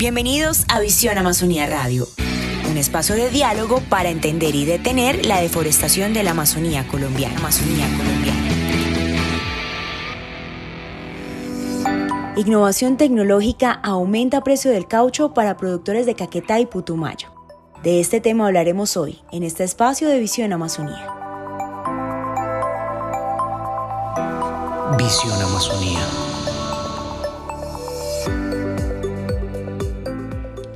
Bienvenidos a Visión Amazonía Radio, un espacio de diálogo para entender y detener la deforestación de la Amazonía colombiana. Innovación tecnológica aumenta precio del caucho para productores de Caquetá y Putumayo. De este tema hablaremos hoy en este espacio de Visión Amazonía. Visión Amazonía.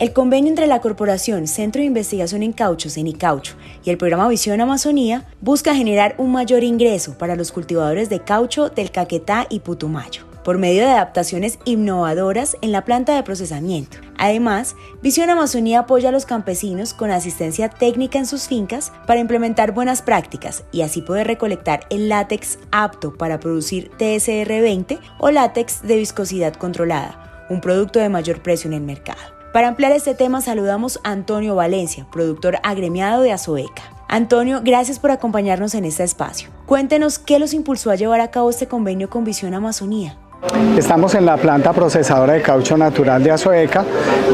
El convenio entre la Corporación Centro de Investigación en Cauchos, en Icaucho, y el programa Visión Amazonía busca generar un mayor ingreso para los cultivadores de caucho del Caquetá y Putumayo por medio de adaptaciones innovadoras en la planta de procesamiento. Además, Visión Amazonía apoya a los campesinos con asistencia técnica en sus fincas para implementar buenas prácticas y así poder recolectar el látex apto para producir TSR20 o látex de viscosidad controlada, un producto de mayor precio en el mercado. Para ampliar este tema saludamos a Antonio Valencia, productor agremiado de Azoeca. Antonio, gracias por acompañarnos en este espacio. Cuéntenos qué los impulsó a llevar a cabo este convenio con Visión Amazonía. Estamos en la planta procesadora de caucho natural de Azoeca,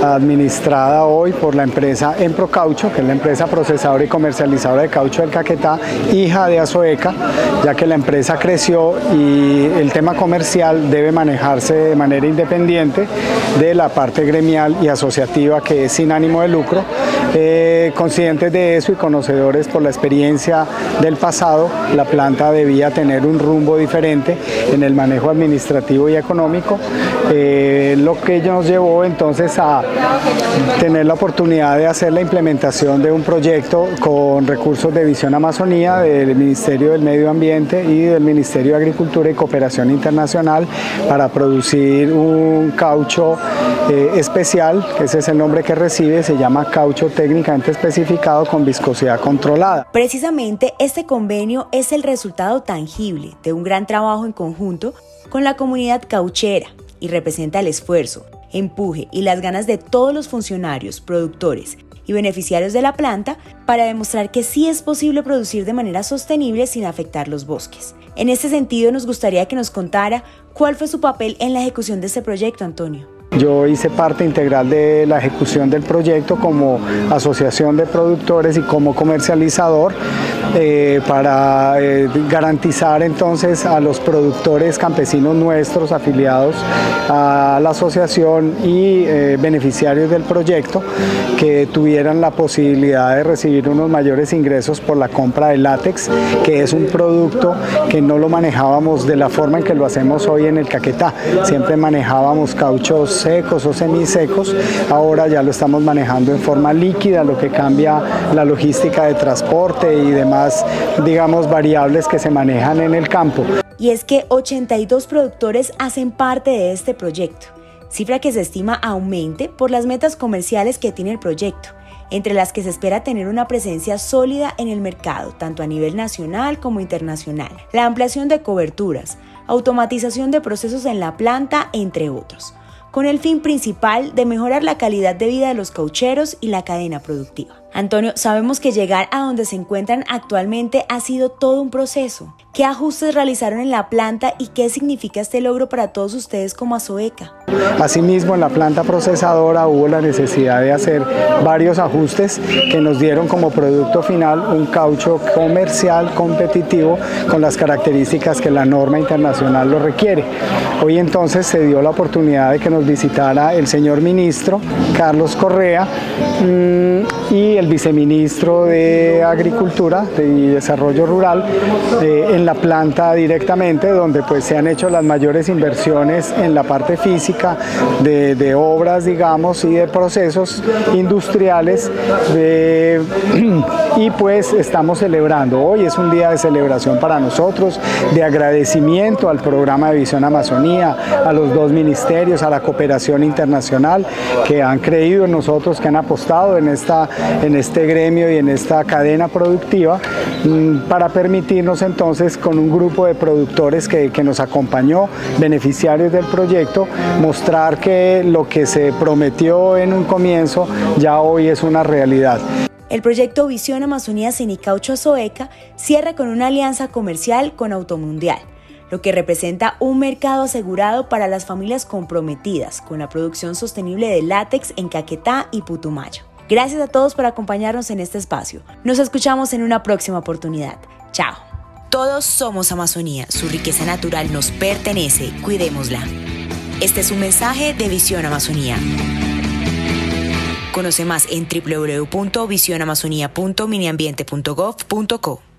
administrada hoy por la empresa Emprocaucho, que es la empresa procesadora y comercializadora de caucho del Caquetá, hija de Azoeca, ya que la empresa creció y el tema comercial debe manejarse de manera independiente de la parte gremial y asociativa que es sin ánimo de lucro. Eh, conscientes de eso y conocedores por la experiencia del pasado, la planta debía tener un rumbo diferente en el manejo administrativo y económico, eh, lo que nos llevó entonces a tener la oportunidad de hacer la implementación de un proyecto con recursos de Visión Amazonía del Ministerio del Medio Ambiente y del Ministerio de Agricultura y Cooperación Internacional para producir un caucho eh, especial, ese es el nombre que recibe, se llama caucho técnicamente especificado con viscosidad controlada. Precisamente este convenio es el resultado tangible de un gran trabajo en conjunto con la comunidad cauchera y representa el esfuerzo, empuje y las ganas de todos los funcionarios, productores y beneficiarios de la planta para demostrar que sí es posible producir de manera sostenible sin afectar los bosques. En este sentido, nos gustaría que nos contara cuál fue su papel en la ejecución de este proyecto, Antonio. Yo hice parte integral de la ejecución del proyecto como asociación de productores y como comercializador eh, para eh, garantizar entonces a los productores campesinos nuestros afiliados a la asociación y eh, beneficiarios del proyecto que tuvieran la posibilidad de recibir unos mayores ingresos por la compra de látex, que es un producto que no lo manejábamos de la forma en que lo hacemos hoy en el Caquetá. Siempre manejábamos cauchos secos o semisecos, ahora ya lo estamos manejando en forma líquida, lo que cambia la logística de transporte y demás, digamos, variables que se manejan en el campo. Y es que 82 productores hacen parte de este proyecto, cifra que se estima aumente por las metas comerciales que tiene el proyecto entre las que se espera tener una presencia sólida en el mercado, tanto a nivel nacional como internacional, la ampliación de coberturas, automatización de procesos en la planta, entre otros con el fin principal de mejorar la calidad de vida de los caucheros y la cadena productiva. Antonio, sabemos que llegar a donde se encuentran actualmente ha sido todo un proceso. ¿Qué ajustes realizaron en la planta y qué significa este logro para todos ustedes como Azoeca? Asimismo, en la planta procesadora hubo la necesidad de hacer varios ajustes que nos dieron como producto final un caucho comercial competitivo con las características que la norma internacional lo requiere. Hoy entonces se dio la oportunidad de que nos visitara el señor ministro Carlos Correa mm, y el viceministro de Agricultura y Desarrollo Rural eh, en la planta directamente, donde pues se han hecho las mayores inversiones en la parte física de, obras, digamos, y de procesos industriales. y pues estamos celebrando, hoy es un día de celebración para nosotros, de agradecimiento al programa de Visión Amazonía, a los dos ministerios, a la cooperación internacional que han creído en nosotros, que han apostado en esta este gremio y en esta cadena productiva mm, para permitirnos entonces con un grupo de productores que, que nos acompañó, beneficiarios del proyecto, mostrar que lo que se prometió en un comienzo ya hoy es una realidad. El proyecto Visión Amazonía Cenicaucho Azoeca cierra con una alianza comercial con Automundial lo que representa un mercado asegurado para las familias comprometidas con la producción sostenible de látex en Caquetá y Putumayo. Gracias a todos por acompañarnos en este espacio. Nos escuchamos en una próxima oportunidad. Chao. Todos somos Amazonía, su riqueza natural nos pertenece, cuidémosla. Este es un mensaje de Visión Amazonía. Conoce más en www.visionamazonía.miniambiente.gov.co.